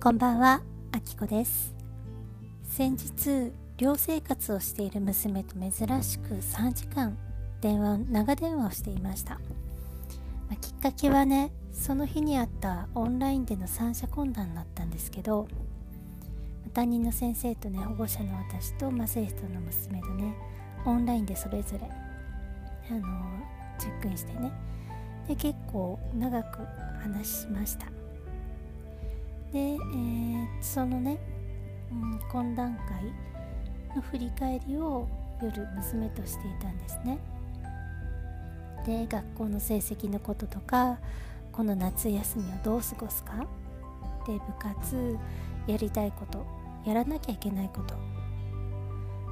こんばんは、あきこです。先日寮生活をしている娘と珍しく3時間電話長電話をしていました、まあ、きっかけはねその日にあったオンラインでの三者懇談だったんですけど担任の先生とね保護者の私とマセイ人の娘とねオンラインでそれぞれあのチェックインしてね構長く話しました。で、えー、そのね、うん、懇談会の振り返りを夜娘としていたんですね。で学校の成績のこととかこの夏休みをどう過ごすか。で部活やりたいことやらなきゃいけないこと、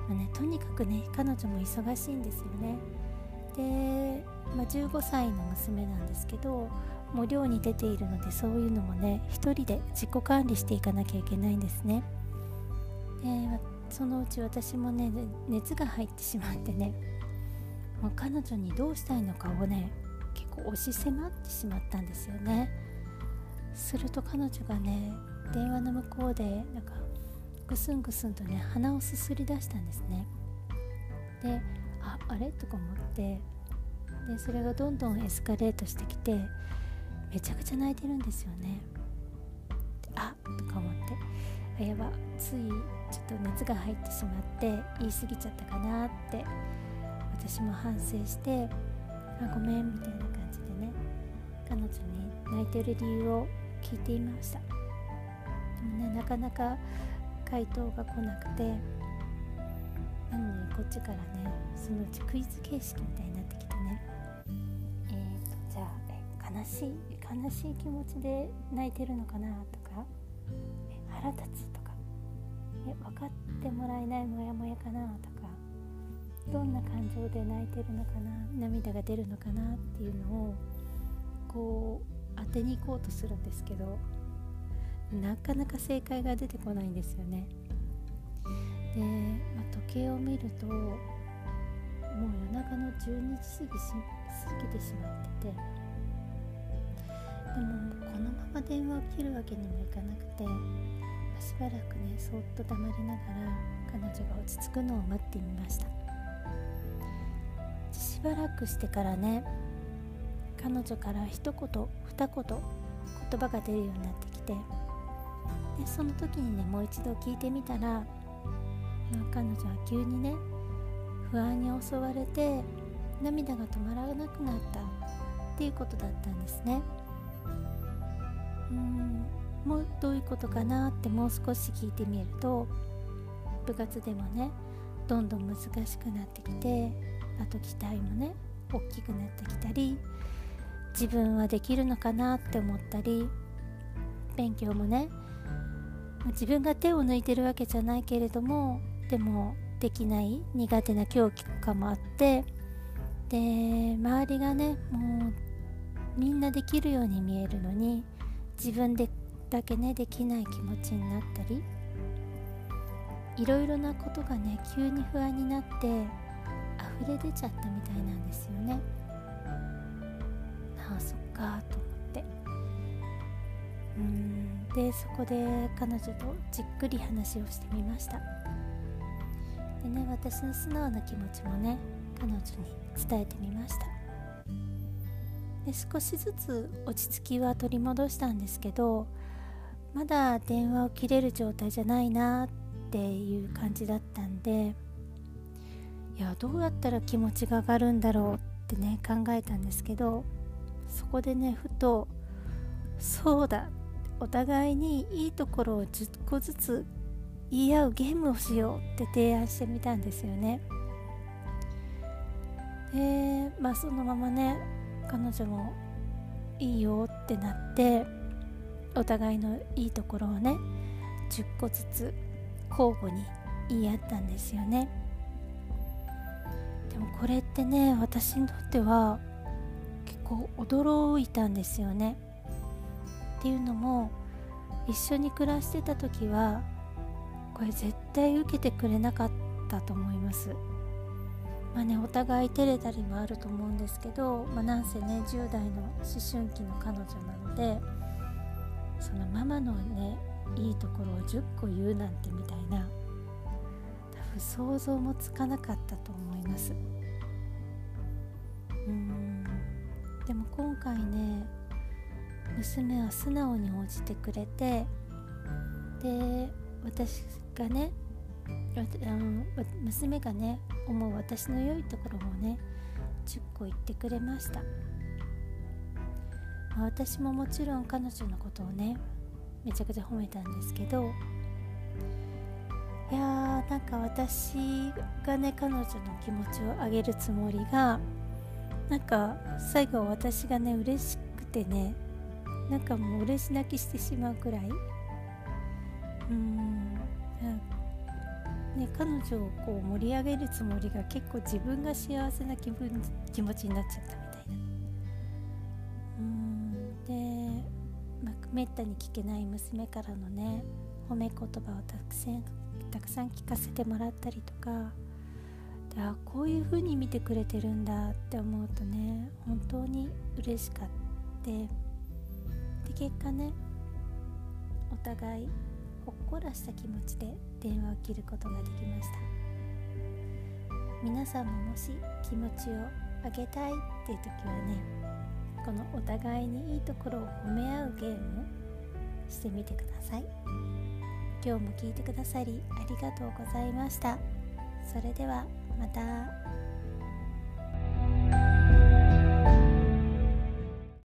まあね、とにかくね彼女も忙しいんですよね。で、まあ、15歳の娘なんですけどもう寮に出ているのでそういうのもね一人で自己管理していかなきゃいけないんですね。でそのうち私もね熱が入ってしまってねもう彼女にどうしたいのかをね結構押し迫ってしまったんですよね。すると彼女がね電話の向こうでなんかぐすんぐすんとね鼻をすすり出したんですね。でああれ？とか思ってでそれがどんどんエスカレートしてきてめちゃくちゃ泣いてるんですよね。あとか思って。あやばついちょっと熱が入ってしまって言い過ぎちゃったかなって私も反省してあごめんみたいな感じでね彼女に泣いてる理由を聞いていました。でもねなかなか回答が来なくてこっちからねそのうちクイズ形式みたいになってきてね。えーとじゃあ悲しい悲しい気持ちで泣いてるのかなとか。腹立つとか。え分かってもらえないモヤモヤかなとか。どんな感情で泣いてるのかな。涙が出るのかなっていうのをこう当てに行こうとするんですけど。なかなか正解が出てこないんですよね。で、計を見るともう夜中の12時過ぎし過ぎてしまってて。でもこのまま電話を切るわけにもいかなくて、しばらくねそっと黙りながら彼女が落ち着くのを待ってみました。しばらくしてからね彼女から一言二言言葉が出るようになってきて。でその時にねもう一度聞いてみたら、彼女は急にね不安に襲われて涙が止まらなくなったっていうことだったんですね。うんもうどういうことかなってもう少し聞いてみると部活でもねどんどん難しくなってきてあと期待もね大きくなってきたり自分はできるのかなって思ったり勉強もね自分が手を抜いてるわけじゃないけれどもでもできない苦手な狂気とかもあってで周りがねもうみんなできるように見えるのに自分でだけねできない気持ちになったりいろいろなことがね急に不安になって溢れ出ちゃったみたいなんですよね。ああそっかと思って。うんでそこで彼女とじっくり話をしてみました。でね私の素直な気持ちもね彼女に伝えてみました。で少しずつ落ち着きは取り戻したんですけどまだ電話を切れる状態じゃないなっていう感じだったんでいやどうやったら気持ちが上がるんだろうってね考えたんですけどそこでねふとそうだお互いにいいところを10個ずつ言い合うゲームをしようって提案してみたんですよね。でまあそのままね彼女もいいよってなってお互いのいいところをね10個ずつ交互に言い合ったんですよね。でもこれってね私にとっては結構驚いたんですよね。っていうのも一緒に暮らしてた時はこれ絶対受けてくれなかったと思います。まあねお互い照れたりもあると思うんですけど、まあ、なんせね10代の思春期の彼女なのでそのママのねいいところを10個言うなんてみたいな多分想像もつかなかったと思います。うん。でも今回ね娘は素直に応じてくれてで私がね娘がね思う私の良いところもね10個言ってくれました、私ももちろん彼女のことをねめちゃくちゃ褒めたんですけどいやーなんか私がね彼女の気持ちを上げるつもりがなんか最後私がね嬉しくてねなんかもう嬉し泣きしてしまうくらいうん。ね、彼女をこう盛り上げるつもりが結構自分が幸せな気分気持ちになっちゃったみたいな。うん。で、まあ、めったに聞けない娘からのね褒め言葉をたくさんたくさん聞かせてもらったりとか。であこういう風に見てくれてるんだって思うとね本当に嬉しかって。で結果ねお互いっこらした気持ちで電話を切ることができました。皆さんももし気持ちを上げたいっていう時はねこのお互いにいいところを褒め合うゲームをしてみてください。今日も聞いてくださりありがとうございました。それではまた。